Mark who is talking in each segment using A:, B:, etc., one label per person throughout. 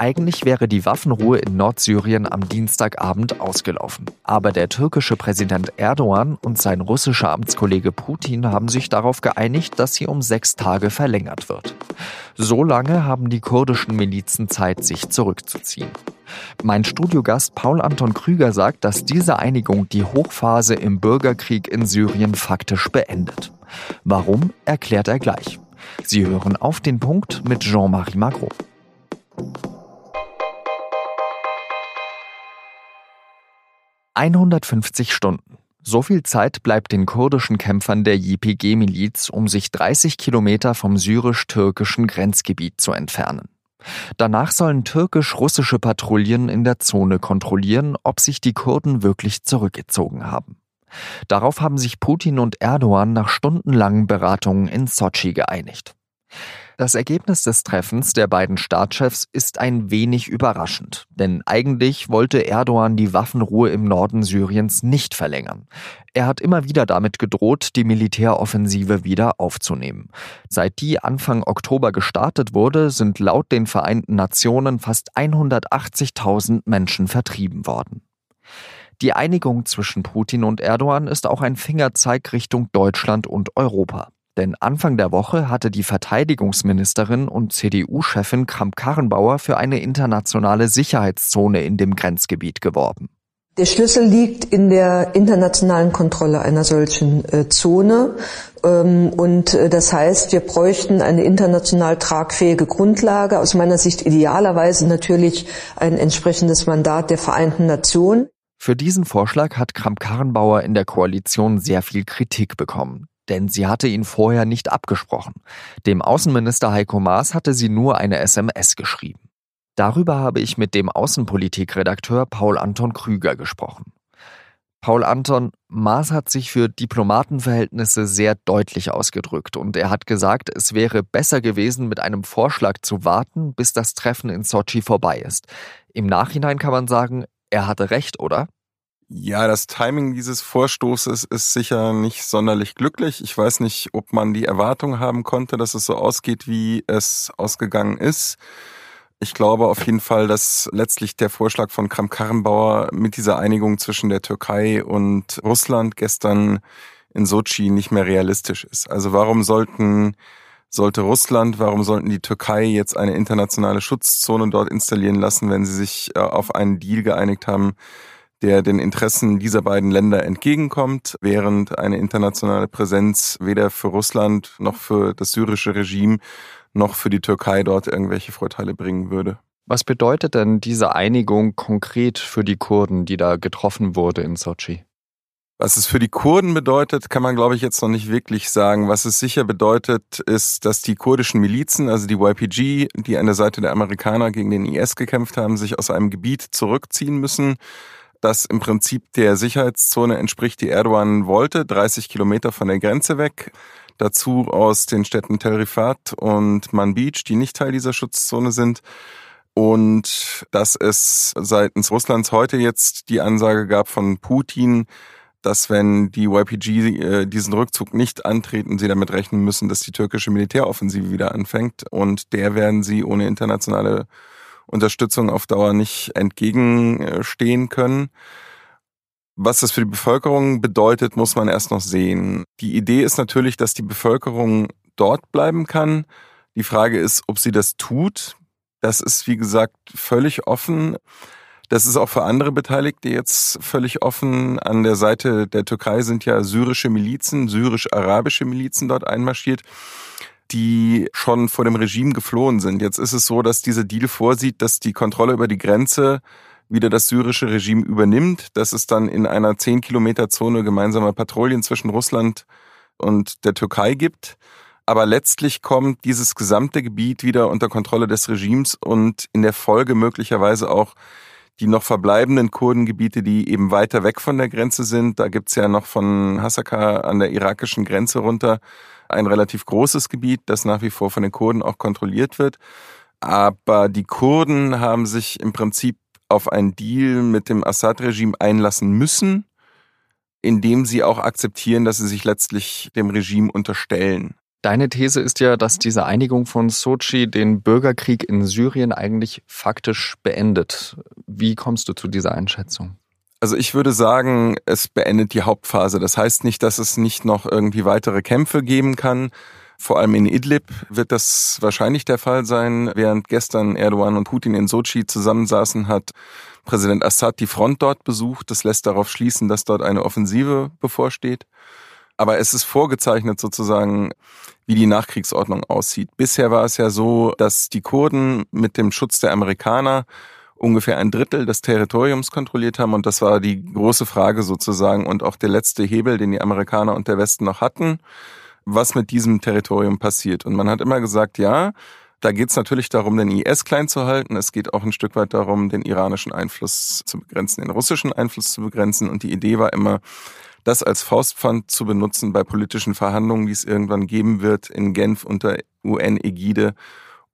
A: Eigentlich wäre die Waffenruhe in Nordsyrien am Dienstagabend ausgelaufen. Aber der türkische Präsident Erdogan und sein russischer Amtskollege Putin haben sich darauf geeinigt, dass sie um sechs Tage verlängert wird. So lange haben die kurdischen Milizen Zeit, sich zurückzuziehen. Mein Studiogast Paul Anton Krüger sagt, dass diese Einigung die Hochphase im Bürgerkrieg in Syrien faktisch beendet. Warum, erklärt er gleich. Sie hören auf den Punkt mit Jean-Marie Magro. »150 Stunden. So viel Zeit bleibt den kurdischen Kämpfern der YPG-Miliz, um sich 30 Kilometer vom syrisch-türkischen Grenzgebiet zu entfernen. Danach sollen türkisch-russische Patrouillen in der Zone kontrollieren, ob sich die Kurden wirklich zurückgezogen haben. Darauf haben sich Putin und Erdogan nach stundenlangen Beratungen in Sochi geeinigt. Das Ergebnis des Treffens der beiden Staatschefs ist ein wenig überraschend, denn eigentlich wollte Erdogan die Waffenruhe im Norden Syriens nicht verlängern. Er hat immer wieder damit gedroht, die Militäroffensive wieder aufzunehmen. Seit die Anfang Oktober gestartet wurde, sind laut den Vereinten Nationen fast 180.000 Menschen vertrieben worden. Die Einigung zwischen Putin und Erdogan ist auch ein Fingerzeig Richtung Deutschland und Europa. Denn Anfang der Woche hatte die Verteidigungsministerin und CDU-Chefin Kramp-Karrenbauer für eine internationale Sicherheitszone in dem Grenzgebiet geworben.
B: Der Schlüssel liegt in der internationalen Kontrolle einer solchen äh, Zone. Ähm, und äh, das heißt, wir bräuchten eine international tragfähige Grundlage. Aus meiner Sicht idealerweise natürlich ein entsprechendes Mandat der Vereinten Nationen.
A: Für diesen Vorschlag hat Kramp-Karrenbauer in der Koalition sehr viel Kritik bekommen denn sie hatte ihn vorher nicht abgesprochen. Dem Außenminister Heiko Maas hatte sie nur eine SMS geschrieben. Darüber habe ich mit dem Außenpolitikredakteur Paul Anton Krüger gesprochen. Paul Anton, Maas hat sich für Diplomatenverhältnisse sehr deutlich ausgedrückt und er hat gesagt, es wäre besser gewesen, mit einem Vorschlag zu warten, bis das Treffen in Sochi vorbei ist. Im Nachhinein kann man sagen, er hatte recht, oder?
C: Ja, das Timing dieses Vorstoßes ist sicher nicht sonderlich glücklich. Ich weiß nicht, ob man die Erwartung haben konnte, dass es so ausgeht, wie es ausgegangen ist. Ich glaube auf jeden Fall, dass letztlich der Vorschlag von Kram-Karrenbauer mit dieser Einigung zwischen der Türkei und Russland gestern in Sochi nicht mehr realistisch ist. Also warum sollten sollte Russland, warum sollten die Türkei jetzt eine internationale Schutzzone dort installieren lassen, wenn sie sich äh, auf einen Deal geeinigt haben, der den Interessen dieser beiden Länder entgegenkommt, während eine internationale Präsenz weder für Russland noch für das syrische Regime noch für die Türkei dort irgendwelche Vorteile bringen würde.
A: Was bedeutet denn diese Einigung konkret für die Kurden, die da getroffen wurde in Sochi?
C: Was es für die Kurden bedeutet, kann man, glaube ich, jetzt noch nicht wirklich sagen. Was es sicher bedeutet, ist, dass die kurdischen Milizen, also die YPG, die an der Seite der Amerikaner gegen den IS gekämpft haben, sich aus einem Gebiet zurückziehen müssen das im Prinzip der Sicherheitszone entspricht, die Erdogan wollte, 30 Kilometer von der Grenze weg. Dazu aus den Städten Tel Rifat und Manbij, die nicht Teil dieser Schutzzone sind. Und dass es seitens Russlands heute jetzt die Ansage gab von Putin, dass wenn die YPG äh, diesen Rückzug nicht antreten, sie damit rechnen müssen, dass die türkische Militäroffensive wieder anfängt. Und der werden sie ohne internationale Unterstützung auf Dauer nicht entgegenstehen können. Was das für die Bevölkerung bedeutet, muss man erst noch sehen. Die Idee ist natürlich, dass die Bevölkerung dort bleiben kann. Die Frage ist, ob sie das tut. Das ist, wie gesagt, völlig offen. Das ist auch für andere Beteiligte jetzt völlig offen. An der Seite der Türkei sind ja syrische Milizen, syrisch-arabische Milizen dort einmarschiert die schon vor dem Regime geflohen sind. Jetzt ist es so, dass dieser Deal vorsieht, dass die Kontrolle über die Grenze wieder das syrische Regime übernimmt, dass es dann in einer 10 Kilometer Zone gemeinsame Patrouillen zwischen Russland und der Türkei gibt. Aber letztlich kommt dieses gesamte Gebiet wieder unter Kontrolle des Regimes und in der Folge möglicherweise auch die noch verbleibenden Kurdengebiete, die eben weiter weg von der Grenze sind. Da gibt's ja noch von Hasaka an der irakischen Grenze runter ein relativ großes Gebiet, das nach wie vor von den Kurden auch kontrolliert wird. Aber die Kurden haben sich im Prinzip auf einen Deal mit dem Assad-Regime einlassen müssen, indem sie auch akzeptieren, dass sie sich letztlich dem Regime unterstellen.
A: Deine These ist ja, dass diese Einigung von Sochi den Bürgerkrieg in Syrien eigentlich faktisch beendet. Wie kommst du zu dieser Einschätzung?
C: Also ich würde sagen, es beendet die Hauptphase. Das heißt nicht, dass es nicht noch irgendwie weitere Kämpfe geben kann. Vor allem in Idlib wird das wahrscheinlich der Fall sein. Während gestern Erdogan und Putin in Sochi zusammensaßen, hat Präsident Assad die Front dort besucht. Das lässt darauf schließen, dass dort eine Offensive bevorsteht. Aber es ist vorgezeichnet sozusagen, wie die Nachkriegsordnung aussieht. Bisher war es ja so, dass die Kurden mit dem Schutz der Amerikaner ungefähr ein Drittel des Territoriums kontrolliert haben. Und das war die große Frage sozusagen und auch der letzte Hebel, den die Amerikaner und der Westen noch hatten, was mit diesem Territorium passiert. Und man hat immer gesagt, ja, da geht es natürlich darum, den IS klein zu halten. Es geht auch ein Stück weit darum, den iranischen Einfluss zu begrenzen, den russischen Einfluss zu begrenzen. Und die Idee war immer, das als Faustpfand zu benutzen bei politischen Verhandlungen, die es irgendwann geben wird in Genf unter UN-Ägide,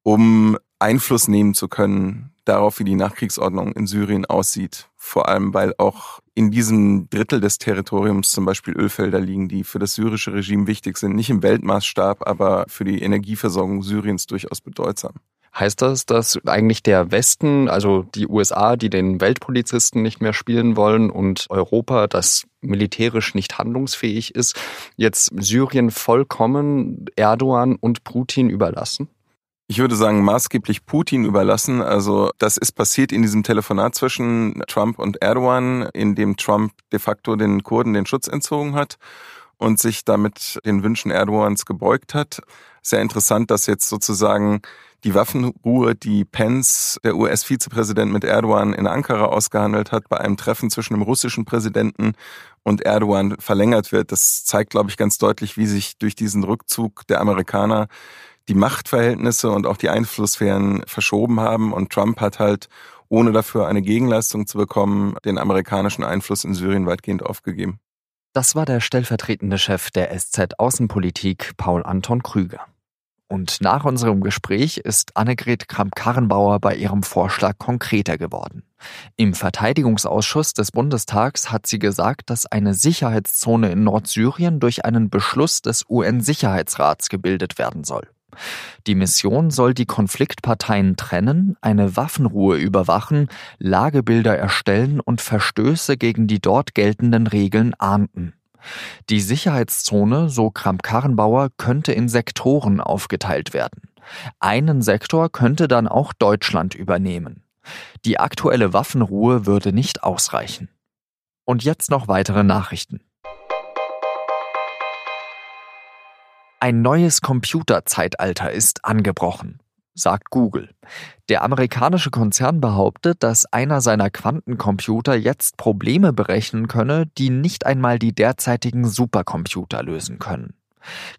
C: um Einfluss nehmen zu können darauf, wie die Nachkriegsordnung in Syrien aussieht. Vor allem, weil auch in diesem Drittel des Territoriums zum Beispiel Ölfelder liegen, die für das syrische Regime wichtig sind. Nicht im Weltmaßstab, aber für die Energieversorgung Syriens durchaus bedeutsam.
A: Heißt das, dass eigentlich der Westen, also die USA, die den Weltpolizisten nicht mehr spielen wollen und Europa, das militärisch nicht handlungsfähig ist, jetzt Syrien vollkommen Erdogan und Putin überlassen?
C: Ich würde sagen, maßgeblich Putin überlassen. Also das ist passiert in diesem Telefonat zwischen Trump und Erdogan, in dem Trump de facto den Kurden den Schutz entzogen hat und sich damit den Wünschen Erdogans gebeugt hat. Sehr interessant, dass jetzt sozusagen die Waffenruhe, die Pence, der US-Vizepräsident mit Erdogan in Ankara ausgehandelt hat, bei einem Treffen zwischen dem russischen Präsidenten und Erdogan verlängert wird. Das zeigt, glaube ich, ganz deutlich, wie sich durch diesen Rückzug der Amerikaner die Machtverhältnisse und auch die Einflusssphären verschoben haben. Und Trump hat halt, ohne dafür eine Gegenleistung zu bekommen, den amerikanischen Einfluss in Syrien weitgehend aufgegeben.
A: Das war der stellvertretende Chef der SZ Außenpolitik, Paul Anton Krüger. Und nach unserem Gespräch ist Annegret Kramp-Karrenbauer bei ihrem Vorschlag konkreter geworden. Im Verteidigungsausschuss des Bundestags hat sie gesagt, dass eine Sicherheitszone in Nordsyrien durch einen Beschluss des UN-Sicherheitsrats gebildet werden soll. Die Mission soll die Konfliktparteien trennen, eine Waffenruhe überwachen, Lagebilder erstellen und Verstöße gegen die dort geltenden Regeln ahnden. Die Sicherheitszone, so Kramp-Karrenbauer, könnte in Sektoren aufgeteilt werden. Einen Sektor könnte dann auch Deutschland übernehmen. Die aktuelle Waffenruhe würde nicht ausreichen. Und jetzt noch weitere Nachrichten. Ein neues Computerzeitalter ist angebrochen, sagt Google. Der amerikanische Konzern behauptet, dass einer seiner Quantencomputer jetzt Probleme berechnen könne, die nicht einmal die derzeitigen Supercomputer lösen können.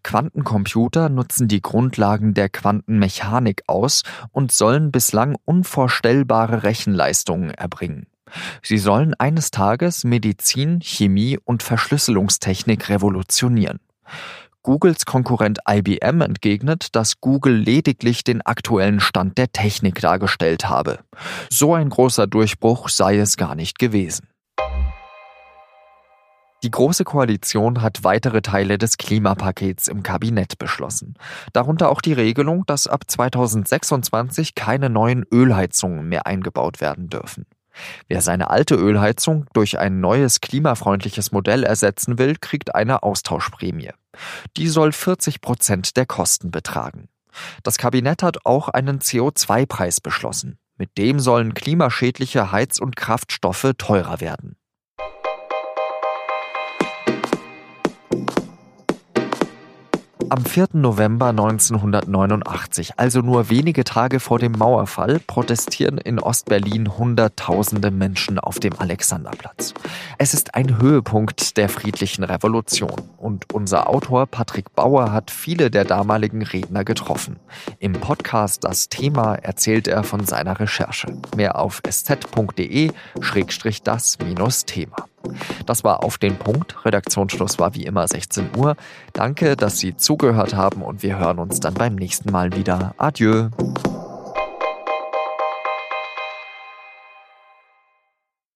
A: Quantencomputer nutzen die Grundlagen der Quantenmechanik aus und sollen bislang unvorstellbare Rechenleistungen erbringen. Sie sollen eines Tages Medizin, Chemie und Verschlüsselungstechnik revolutionieren. Googles Konkurrent IBM entgegnet, dass Google lediglich den aktuellen Stand der Technik dargestellt habe. So ein großer Durchbruch sei es gar nicht gewesen. Die Große Koalition hat weitere Teile des Klimapakets im Kabinett beschlossen. Darunter auch die Regelung, dass ab 2026 keine neuen Ölheizungen mehr eingebaut werden dürfen. Wer seine alte Ölheizung durch ein neues klimafreundliches Modell ersetzen will, kriegt eine Austauschprämie. Die soll 40 Prozent der Kosten betragen. Das Kabinett hat auch einen CO2-Preis beschlossen. Mit dem sollen klimaschädliche Heiz- und Kraftstoffe teurer werden. Am 4. November 1989, also nur wenige Tage vor dem Mauerfall, protestieren in Ostberlin Hunderttausende Menschen auf dem Alexanderplatz. Es ist ein Höhepunkt der friedlichen Revolution und unser Autor Patrick Bauer hat viele der damaligen Redner getroffen. Im Podcast Das Thema erzählt er von seiner Recherche. Mehr auf sz.de-das-thema. Das war auf den Punkt. Redaktionsschluss war wie immer 16 Uhr. Danke, dass Sie zugehört haben und wir hören uns dann beim nächsten Mal wieder. Adieu.